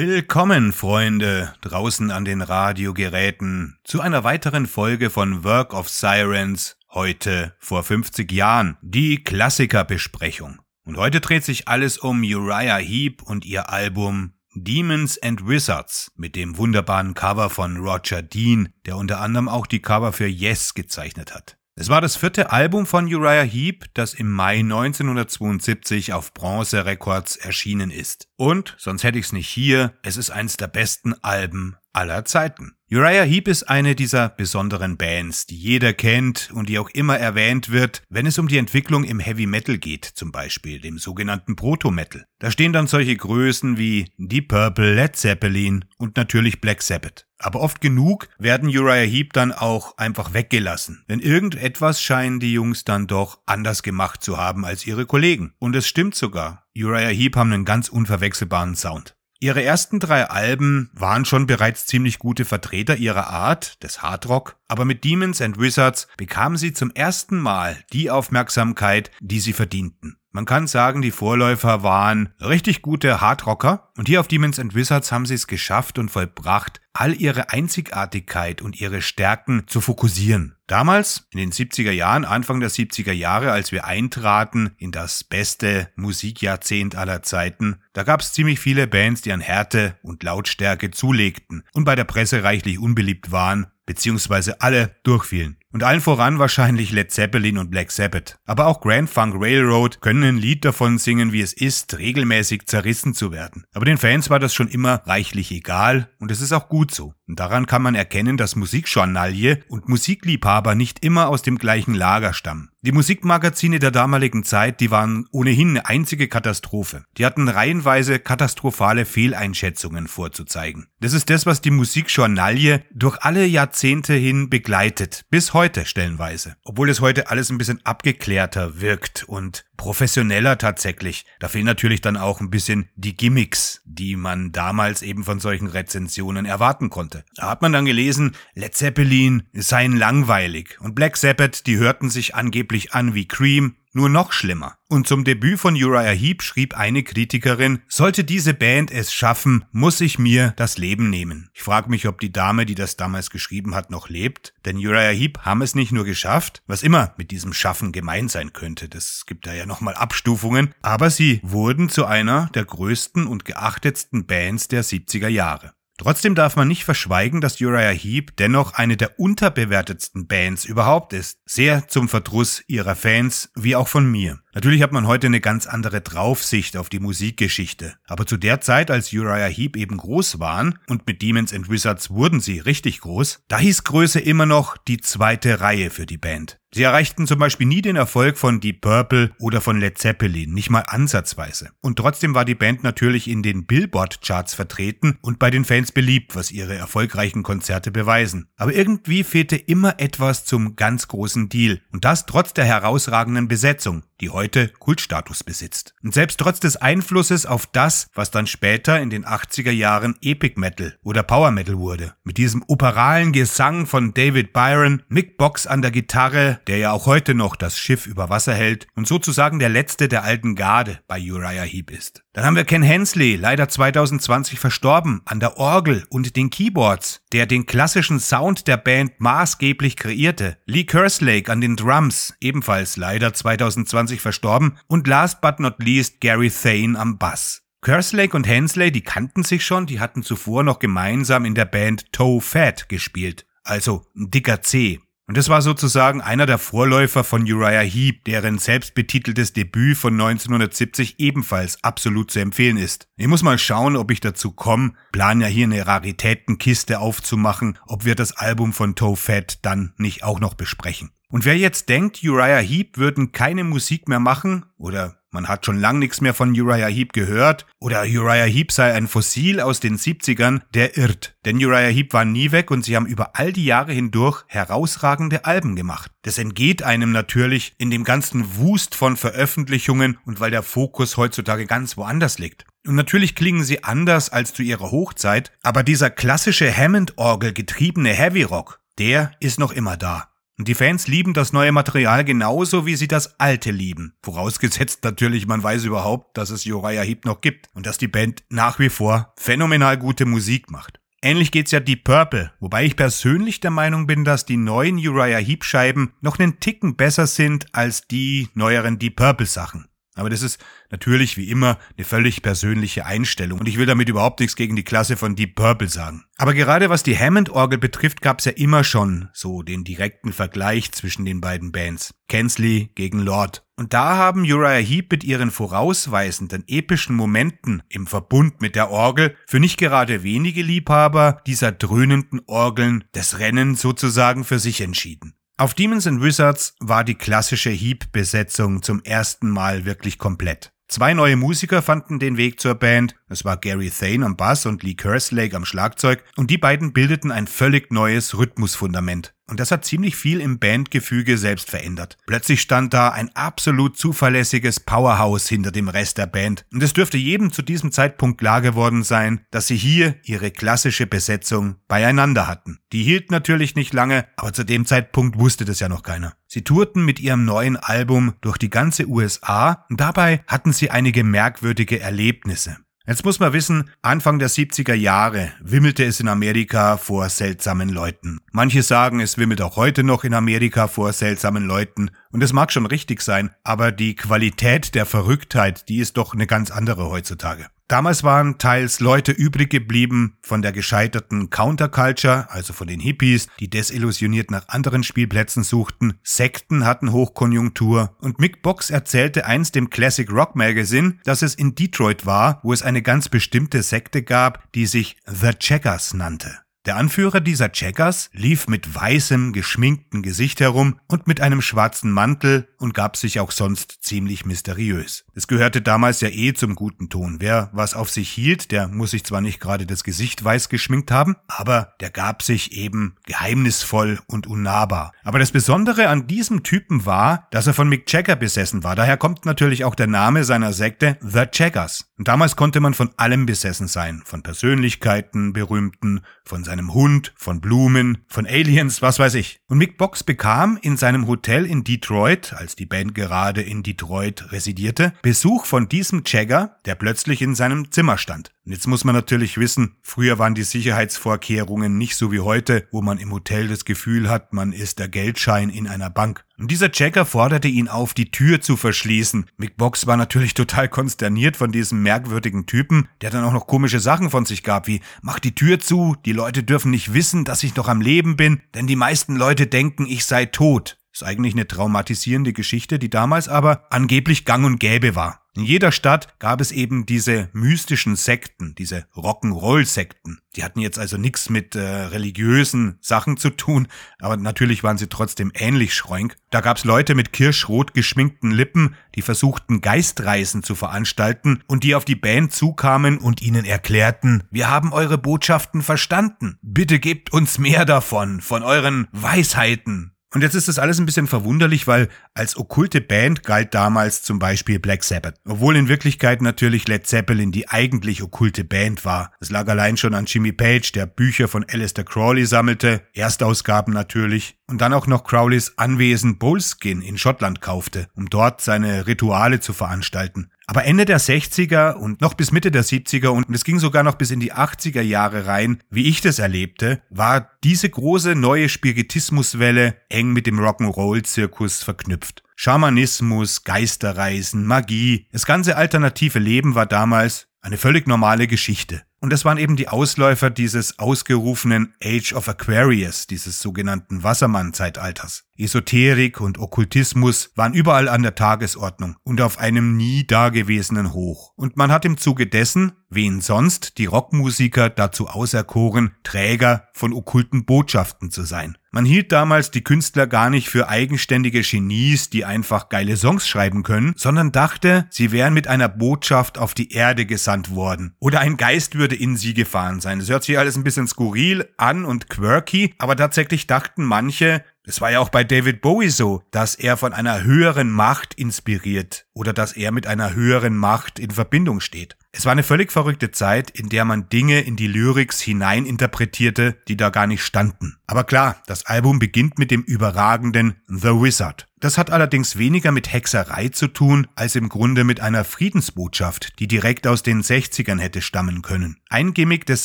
Willkommen, Freunde, draußen an den Radiogeräten, zu einer weiteren Folge von Work of Sirens, heute vor 50 Jahren, die Klassikerbesprechung. Und heute dreht sich alles um Uriah Heep und ihr Album Demons and Wizards mit dem wunderbaren Cover von Roger Dean, der unter anderem auch die Cover für Yes gezeichnet hat. Es war das vierte Album von Uriah Heep, das im Mai 1972 auf Bronze Records erschienen ist. Und, sonst hätte ich es nicht hier, es ist eins der besten Alben aller Zeiten. Uriah Heep ist eine dieser besonderen Bands, die jeder kennt und die auch immer erwähnt wird, wenn es um die Entwicklung im Heavy Metal geht, zum Beispiel dem sogenannten Proto-Metal. Da stehen dann solche Größen wie Deep Purple, Led Zeppelin und natürlich Black Sabbath. Aber oft genug werden Uriah Heep dann auch einfach weggelassen. Denn irgendetwas scheinen die Jungs dann doch anders gemacht zu haben als ihre Kollegen. Und es stimmt sogar. Uriah Heep haben einen ganz unverwechselbaren Sound. Ihre ersten drei Alben waren schon bereits ziemlich gute Vertreter ihrer Art, des Hardrock, aber mit Demons and Wizards bekamen sie zum ersten Mal die Aufmerksamkeit, die sie verdienten. Man kann sagen, die Vorläufer waren richtig gute Hardrocker und hier auf Demons and Wizards haben sie es geschafft und vollbracht, all ihre Einzigartigkeit und ihre Stärken zu fokussieren. Damals, in den 70er Jahren, Anfang der 70er Jahre, als wir eintraten in das beste Musikjahrzehnt aller Zeiten, da gab es ziemlich viele Bands, die an Härte und Lautstärke zulegten und bei der Presse reichlich unbeliebt waren, beziehungsweise alle durchfielen. Und allen voran wahrscheinlich Led Zeppelin und Black Sabbath. Aber auch Grand Funk Railroad können ein Lied davon singen, wie es ist, regelmäßig zerrissen zu werden. Aber den Fans war das schon immer reichlich egal und es ist auch gut so. Daran kann man erkennen, dass Musikjournalie und Musikliebhaber nicht immer aus dem gleichen Lager stammen. Die Musikmagazine der damaligen Zeit, die waren ohnehin eine einzige Katastrophe. Die hatten reihenweise katastrophale Fehleinschätzungen vorzuzeigen. Das ist das, was die Musikjournalie durch alle Jahrzehnte hin begleitet, bis heute stellenweise. Obwohl es heute alles ein bisschen abgeklärter wirkt und professioneller tatsächlich. Da fehlen natürlich dann auch ein bisschen die Gimmicks, die man damals eben von solchen Rezensionen erwarten konnte. Da hat man dann gelesen, Led Zeppelin seien langweilig und Black Sabbath, die hörten sich angeblich an wie Cream nur noch schlimmer. Und zum Debüt von Uriah Heep schrieb eine Kritikerin, sollte diese Band es schaffen, muss ich mir das Leben nehmen. Ich frage mich, ob die Dame, die das damals geschrieben hat, noch lebt. Denn Uriah Heep haben es nicht nur geschafft, was immer mit diesem Schaffen gemeint sein könnte, das gibt da ja nochmal Abstufungen, aber sie wurden zu einer der größten und geachtetsten Bands der 70er Jahre. Trotzdem darf man nicht verschweigen, dass Uriah Heep dennoch eine der unterbewertetsten Bands überhaupt ist. Sehr zum Verdruss ihrer Fans, wie auch von mir. Natürlich hat man heute eine ganz andere Draufsicht auf die Musikgeschichte. Aber zu der Zeit, als Uriah Heep eben groß waren, und mit Demons and Wizards wurden sie richtig groß, da hieß Größe immer noch die zweite Reihe für die Band. Sie erreichten zum Beispiel nie den Erfolg von Deep Purple oder von Led Zeppelin, nicht mal ansatzweise. Und trotzdem war die Band natürlich in den Billboard-Charts vertreten und bei den Fans beliebt, was ihre erfolgreichen Konzerte beweisen. Aber irgendwie fehlte immer etwas zum ganz großen Deal. Und das trotz der herausragenden Besetzung die heute Kultstatus besitzt. Und selbst trotz des Einflusses auf das, was dann später in den 80er Jahren Epic Metal oder Power Metal wurde, mit diesem operalen Gesang von David Byron, Mick Box an der Gitarre, der ja auch heute noch das Schiff über Wasser hält und sozusagen der letzte der alten Garde bei Uriah Heep ist. Dann haben wir Ken Hensley, leider 2020 verstorben, an der Orgel und den Keyboards, der den klassischen Sound der Band maßgeblich kreierte. Lee Kerslake an den Drums, ebenfalls leider 2020 verstorben. Und last but not least Gary Thane am Bass. Kerslake und Hensley, die kannten sich schon, die hatten zuvor noch gemeinsam in der Band Toe Fat gespielt. Also ein dicker C. Und das war sozusagen einer der Vorläufer von Uriah Heep, deren selbstbetiteltes Debüt von 1970 ebenfalls absolut zu empfehlen ist. Ich muss mal schauen, ob ich dazu komme, plan ja hier eine Raritätenkiste aufzumachen, ob wir das Album von Toe Fat dann nicht auch noch besprechen. Und wer jetzt denkt, Uriah Heep würden keine Musik mehr machen oder man hat schon lang nichts mehr von Uriah Heep gehört oder Uriah Heep sei ein Fossil aus den 70ern, der irrt. Denn Uriah Heep war nie weg und sie haben über all die Jahre hindurch herausragende Alben gemacht. Das entgeht einem natürlich in dem ganzen Wust von Veröffentlichungen und weil der Fokus heutzutage ganz woanders liegt. Und natürlich klingen sie anders als zu ihrer Hochzeit, aber dieser klassische Hammond-Orgel getriebene Heavy Rock, der ist noch immer da. Und die Fans lieben das neue Material genauso, wie sie das alte lieben. Vorausgesetzt natürlich, man weiß überhaupt, dass es Uriah Heep noch gibt und dass die Band nach wie vor phänomenal gute Musik macht. Ähnlich geht's ja Deep Purple, wobei ich persönlich der Meinung bin, dass die neuen Uriah Heep Scheiben noch einen Ticken besser sind als die neueren Deep Purple Sachen. Aber das ist natürlich wie immer eine völlig persönliche Einstellung und ich will damit überhaupt nichts gegen die Klasse von Deep Purple sagen. Aber gerade was die Hammond-Orgel betrifft, gab's ja immer schon so den direkten Vergleich zwischen den beiden Bands. Kensley gegen Lord. Und da haben Uriah Heep mit ihren vorausweisenden epischen Momenten im Verbund mit der Orgel für nicht gerade wenige Liebhaber dieser dröhnenden Orgeln das Rennen sozusagen für sich entschieden. Auf Demons Wizards war die klassische Heap-Besetzung zum ersten Mal wirklich komplett. Zwei neue Musiker fanden den Weg zur Band. Es war Gary Thane am Bass und Lee Kerslake am Schlagzeug und die beiden bildeten ein völlig neues Rhythmusfundament. Und das hat ziemlich viel im Bandgefüge selbst verändert. Plötzlich stand da ein absolut zuverlässiges Powerhouse hinter dem Rest der Band. Und es dürfte jedem zu diesem Zeitpunkt klar geworden sein, dass sie hier ihre klassische Besetzung beieinander hatten. Die hielt natürlich nicht lange, aber zu dem Zeitpunkt wusste das ja noch keiner. Sie tourten mit ihrem neuen Album durch die ganze USA und dabei hatten sie einige merkwürdige Erlebnisse. Jetzt muss man wissen, Anfang der 70er Jahre wimmelte es in Amerika vor seltsamen Leuten. Manche sagen, es wimmelt auch heute noch in Amerika vor seltsamen Leuten. Und es mag schon richtig sein, aber die Qualität der Verrücktheit, die ist doch eine ganz andere heutzutage. Damals waren teils Leute übrig geblieben von der gescheiterten Counterculture, also von den Hippies, die desillusioniert nach anderen Spielplätzen suchten. Sekten hatten Hochkonjunktur und Mick Box erzählte einst dem Classic Rock Magazine, dass es in Detroit war, wo es eine ganz bestimmte Sekte gab, die sich The Checkers nannte. Der Anführer dieser Checkers lief mit weißem, geschminkten Gesicht herum und mit einem schwarzen Mantel und gab sich auch sonst ziemlich mysteriös. Es gehörte damals ja eh zum guten Ton. Wer was auf sich hielt, der muss sich zwar nicht gerade das Gesicht weiß geschminkt haben, aber der gab sich eben geheimnisvoll und unnahbar. Aber das Besondere an diesem Typen war, dass er von Mick Checker besessen war. Daher kommt natürlich auch der Name seiner Sekte The Checkers. Und damals konnte man von allem besessen sein. Von Persönlichkeiten, Berühmten, von seinem Hund, von Blumen, von Aliens, was weiß ich. Und Mick Box bekam in seinem Hotel in Detroit, als die Band gerade in Detroit residierte, Besuch von diesem Jagger, der plötzlich in seinem Zimmer stand. Und jetzt muss man natürlich wissen, früher waren die Sicherheitsvorkehrungen nicht so wie heute, wo man im Hotel das Gefühl hat, man ist der Geldschein in einer Bank. Und dieser Checker forderte ihn auf, die Tür zu verschließen. Mick Box war natürlich total konsterniert von diesem merkwürdigen Typen, der dann auch noch komische Sachen von sich gab, wie mach die Tür zu, die Leute dürfen nicht wissen, dass ich noch am Leben bin, denn die meisten Leute denken, ich sei tot. Ist eigentlich eine traumatisierende Geschichte, die damals aber angeblich gang und gäbe war. In jeder Stadt gab es eben diese mystischen Sekten, diese Rock'n'Roll-Sekten. Die hatten jetzt also nichts mit äh, religiösen Sachen zu tun, aber natürlich waren sie trotzdem ähnlich schreunk. Da gab's Leute mit kirschrot geschminkten Lippen, die versuchten Geistreisen zu veranstalten und die auf die Band zukamen und ihnen erklärten, wir haben eure Botschaften verstanden. Bitte gebt uns mehr davon, von euren Weisheiten. Und jetzt ist das alles ein bisschen verwunderlich, weil als okkulte Band galt damals zum Beispiel Black Sabbath. Obwohl in Wirklichkeit natürlich Led Zeppelin die eigentlich okkulte Band war. Es lag allein schon an Jimmy Page, der Bücher von Alistair Crawley sammelte, Erstausgaben natürlich, und dann auch noch Crowleys Anwesen Boleskin in Schottland kaufte, um dort seine Rituale zu veranstalten. Aber Ende der 60er und noch bis Mitte der 70er und es ging sogar noch bis in die 80er Jahre rein, wie ich das erlebte, war diese große neue Spiritismuswelle eng mit dem Rock'n'Roll-Zirkus verknüpft. Schamanismus, Geisterreisen, Magie, das ganze alternative Leben war damals eine völlig normale Geschichte. Und das waren eben die Ausläufer dieses ausgerufenen Age of Aquarius, dieses sogenannten Wassermann-Zeitalters. Esoterik und Okkultismus waren überall an der Tagesordnung und auf einem nie dagewesenen Hoch. Und man hat im Zuge dessen, wen sonst, die Rockmusiker dazu auserkoren, Träger von okkulten Botschaften zu sein. Man hielt damals die Künstler gar nicht für eigenständige Genies, die einfach geile Songs schreiben können, sondern dachte, sie wären mit einer Botschaft auf die Erde gesandt worden. Oder ein Geist würde in sie gefahren sein. Das hört sich alles ein bisschen skurril an und quirky, aber tatsächlich dachten manche, Es war ja auch bei David Bowie so, dass er von einer höheren Macht inspiriert oder dass er mit einer höheren Macht in Verbindung steht. Es war eine völlig verrückte Zeit, in der man Dinge in die Lyrics hineininterpretierte, die da gar nicht standen. Aber klar, das Album beginnt mit dem überragenden The Wizard. Das hat allerdings weniger mit Hexerei zu tun, als im Grunde mit einer Friedensbotschaft, die direkt aus den 60ern hätte stammen können. Ein Gimmick des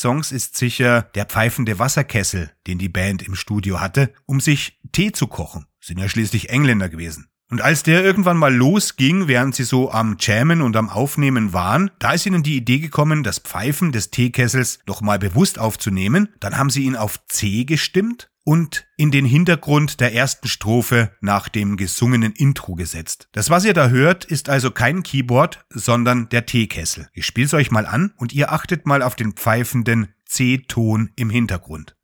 Songs ist sicher der pfeifende Wasserkessel, den die Band im Studio hatte, um sich Tee zu kochen. Sind ja schließlich Engländer gewesen. Und als der irgendwann mal losging, während sie so am Jammen und am Aufnehmen waren, da ist ihnen die Idee gekommen, das Pfeifen des Teekessels doch mal bewusst aufzunehmen. Dann haben sie ihn auf C gestimmt und in den Hintergrund der ersten Strophe nach dem gesungenen Intro gesetzt. Das, was ihr da hört, ist also kein Keyboard, sondern der Teekessel. Ich spiel's euch mal an und ihr achtet mal auf den pfeifenden C-Ton im Hintergrund.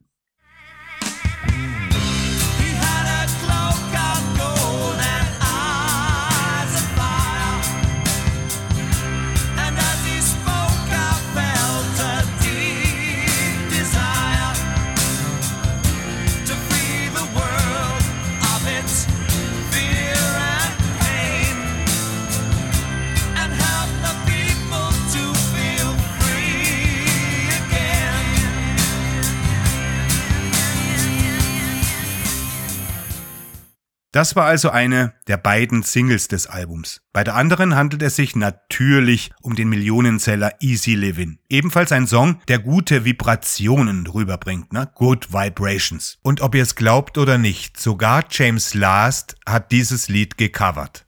Das war also eine der beiden Singles des Albums. Bei der anderen handelt es sich natürlich um den Millionenseller Easy Living. Ebenfalls ein Song, der gute Vibrationen rüberbringt, ne? Good Vibrations. Und ob ihr es glaubt oder nicht, sogar James Last hat dieses Lied gecovert.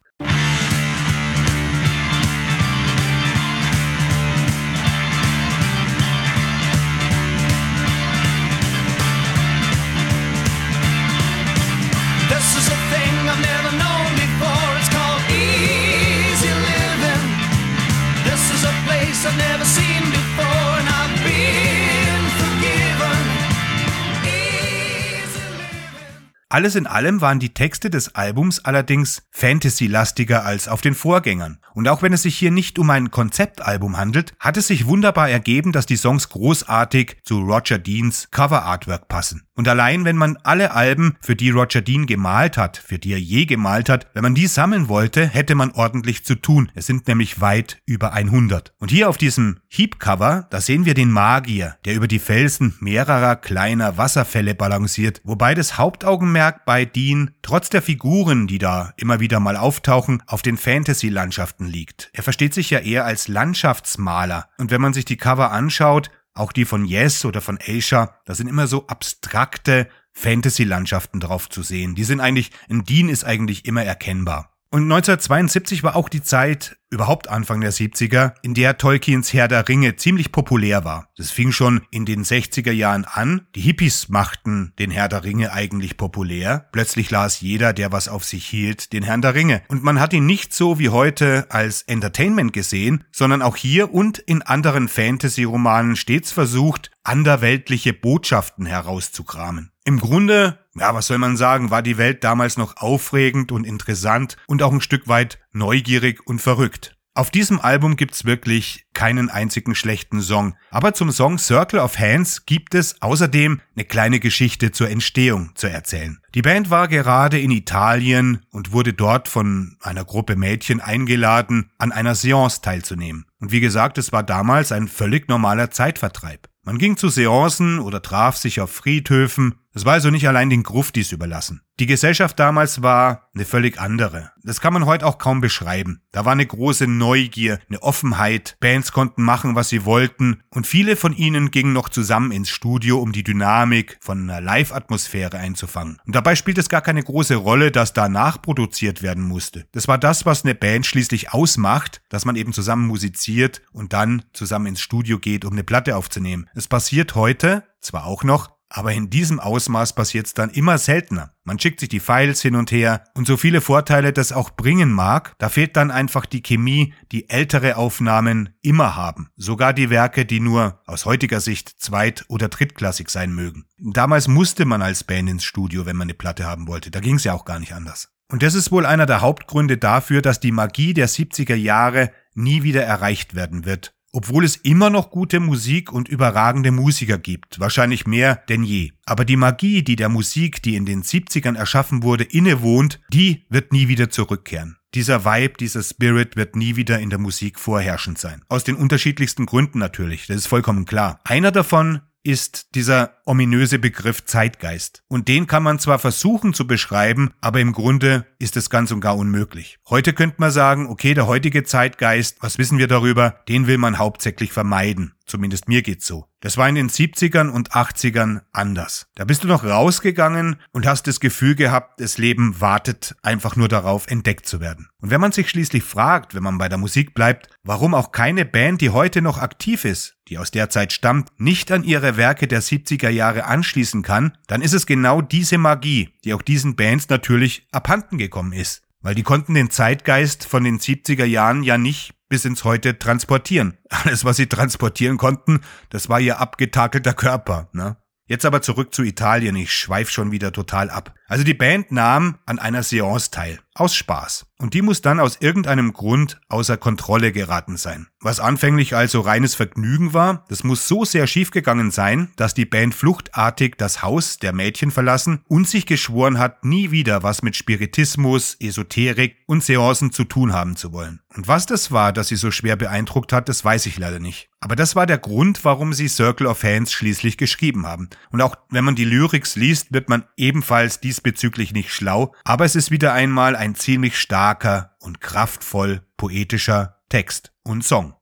Alles in allem waren die Texte des Albums allerdings fantasy-lastiger als auf den Vorgängern. Und auch wenn es sich hier nicht um ein Konzeptalbum handelt, hat es sich wunderbar ergeben, dass die Songs großartig zu Roger Deans Cover-Artwork passen. Und allein wenn man alle Alben, für die Roger Dean gemalt hat, für die er je gemalt hat, wenn man die sammeln wollte, hätte man ordentlich zu tun. Es sind nämlich weit über 100. Und hier auf diesem Heap-Cover, da sehen wir den Magier, der über die Felsen mehrerer kleiner Wasserfälle balanciert, wobei das Hauptaugenmerk bei Dean, trotz der Figuren, die da immer wieder mal auftauchen, auf den Fantasy-Landschaften liegt. Er versteht sich ja eher als Landschaftsmaler. Und wenn man sich die Cover anschaut, auch die von Yes oder von Asia, da sind immer so abstrakte Fantasy-Landschaften drauf zu sehen. Die sind eigentlich, ein Dean ist eigentlich immer erkennbar. Und 1972 war auch die Zeit, überhaupt Anfang der 70er, in der Tolkiens Herr der Ringe ziemlich populär war. Das fing schon in den 60er Jahren an. Die Hippies machten den Herr der Ringe eigentlich populär. Plötzlich las jeder, der was auf sich hielt, den Herrn der Ringe. Und man hat ihn nicht so wie heute als Entertainment gesehen, sondern auch hier und in anderen Fantasy-Romanen stets versucht, anderweltliche Botschaften herauszukramen. Im Grunde, ja, was soll man sagen, war die Welt damals noch aufregend und interessant und auch ein Stück weit neugierig und verrückt. Auf diesem Album gibt's wirklich keinen einzigen schlechten Song, aber zum Song Circle of Hands gibt es außerdem eine kleine Geschichte zur Entstehung zu erzählen. Die Band war gerade in Italien und wurde dort von einer Gruppe Mädchen eingeladen, an einer Seance teilzunehmen. Und wie gesagt, es war damals ein völlig normaler Zeitvertreib. Man ging zu Seancen oder traf sich auf Friedhöfen. Es war also nicht allein den Gruftis überlassen. Die Gesellschaft damals war eine völlig andere. Das kann man heute auch kaum beschreiben. Da war eine große Neugier, eine Offenheit. Bands konnten machen, was sie wollten. Und viele von ihnen gingen noch zusammen ins Studio, um die Dynamik von einer Live-Atmosphäre einzufangen. Und dabei spielt es gar keine große Rolle, dass da nachproduziert werden musste. Das war das, was eine Band schließlich ausmacht, dass man eben zusammen musiziert und dann zusammen ins Studio geht, um eine Platte aufzunehmen. Es passiert heute zwar auch noch, aber in diesem Ausmaß passiert's dann immer seltener. Man schickt sich die Files hin und her und so viele Vorteile das auch bringen mag, da fehlt dann einfach die Chemie, die ältere Aufnahmen immer haben. Sogar die Werke, die nur aus heutiger Sicht zweit- oder drittklassig sein mögen. Damals musste man als Band ins Studio, wenn man eine Platte haben wollte. Da ging's ja auch gar nicht anders. Und das ist wohl einer der Hauptgründe dafür, dass die Magie der 70er Jahre nie wieder erreicht werden wird Obwohl es immer noch gute Musik und überragende Musiker gibt, wahrscheinlich mehr denn je. Aber die Magie, die der Musik, die in den 70ern erschaffen wurde, innewohnt, die wird nie wieder zurückkehren. Dieser Vibe, dieser Spirit wird nie wieder in der Musik vorherrschend sein. Aus den unterschiedlichsten Gründen natürlich, das ist vollkommen klar. Einer davon ist dieser ominöse Begriff Zeitgeist. Und den kann man zwar versuchen zu beschreiben, aber im Grunde ist es ganz und gar unmöglich. Heute könnte man sagen, okay, der heutige Zeitgeist, was wissen wir darüber, den will man hauptsächlich vermeiden. Zumindest mir geht's so. Das war in den 70ern und 80ern anders. Da bist du noch rausgegangen und hast das Gefühl gehabt, das Leben wartet einfach nur darauf, entdeckt zu werden. Und wenn man sich schließlich fragt, wenn man bei der Musik bleibt, warum auch keine Band, die heute noch aktiv ist, die aus der Zeit stammt, nicht an ihre Werke der 70er Jahre anschließen kann, dann ist es genau diese Magie, die auch diesen Bands natürlich abhanden gekommen ist. Weil die konnten den Zeitgeist von den 70er Jahren ja nicht bis ins Heute transportieren. Alles, was sie transportieren konnten, das war ihr abgetakelter Körper. Ne? Jetzt aber zurück zu Italien, ich schweif schon wieder total ab. Also die Band nahm an einer Seance teil, aus Spaß. Und die muss dann aus irgendeinem Grund außer Kontrolle geraten sein. Was anfänglich also reines Vergnügen war, das muss so sehr schiefgegangen sein, dass die Band fluchtartig das Haus der Mädchen verlassen und sich geschworen hat, nie wieder was mit Spiritismus, Esoterik und Seancen zu tun haben zu wollen. Und was das war, das sie so schwer beeindruckt hat, das weiß ich leider nicht. Aber das war der Grund, warum sie Circle of Hands schließlich geschrieben haben. Und auch wenn man die Lyrics liest, wird man ebenfalls diesbezüglich nicht schlau, aber es ist wieder einmal ein ziemlich starker und kraftvoll poetischer Text und Song.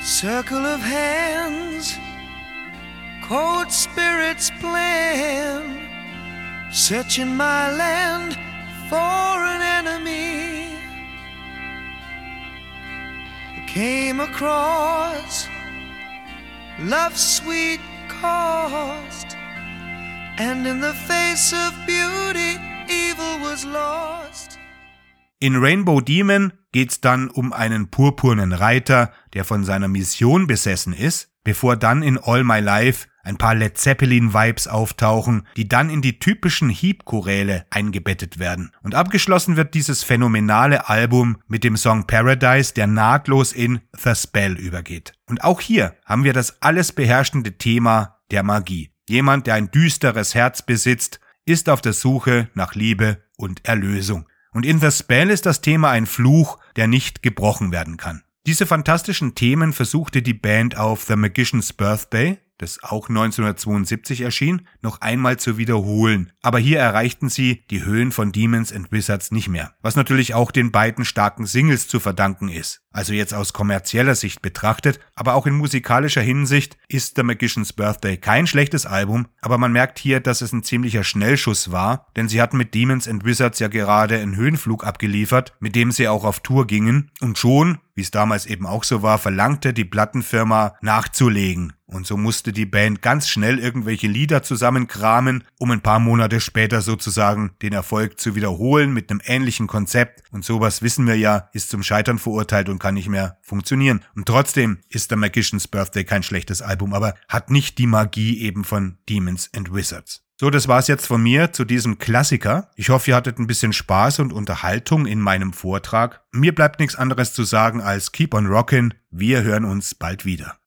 Circle of hands, cold spirits plan, searching my land for an enemy. Came across love's sweet cost, and in the face of beauty, evil was lost. In Rainbow Demon geht's dann um einen purpurnen Reiter, der von seiner Mission besessen ist, bevor dann in All My Life ein paar Led Zeppelin-Vibes auftauchen, die dann in die typischen Heap-Choräle eingebettet werden. Und abgeschlossen wird dieses phänomenale Album mit dem Song Paradise, der nahtlos in The Spell übergeht. Und auch hier haben wir das alles beherrschende Thema der Magie. Jemand, der ein düsteres Herz besitzt, ist auf der Suche nach Liebe und Erlösung. Und in The Spell ist das Thema ein Fluch, der nicht gebrochen werden kann. Diese fantastischen Themen versuchte die Band auf The Magician's Birthday, das auch 1972 erschien, noch einmal zu wiederholen. Aber hier erreichten sie die Höhen von Demons and Wizards nicht mehr. Was natürlich auch den beiden starken Singles zu verdanken ist. Also jetzt aus kommerzieller Sicht betrachtet, aber auch in musikalischer Hinsicht ist The Magician's Birthday kein schlechtes Album, aber man merkt hier, dass es ein ziemlicher Schnellschuss war, denn sie hatten mit Demons and Wizards ja gerade einen Höhenflug abgeliefert, mit dem sie auch auf Tour gingen und schon wie es damals eben auch so war, verlangte die Plattenfirma nachzulegen. Und so musste die Band ganz schnell irgendwelche Lieder zusammenkramen, um ein paar Monate später sozusagen den Erfolg zu wiederholen mit einem ähnlichen Konzept. Und sowas wissen wir ja, ist zum Scheitern verurteilt und kann nicht mehr funktionieren. Und trotzdem ist The Magician's Birthday kein schlechtes Album, aber hat nicht die Magie eben von Demons and Wizards. So, das war's jetzt von mir zu diesem Klassiker. Ich hoffe, ihr hattet ein bisschen Spaß und Unterhaltung in meinem Vortrag. Mir bleibt nichts anderes zu sagen als Keep on Rockin'. Wir hören uns bald wieder.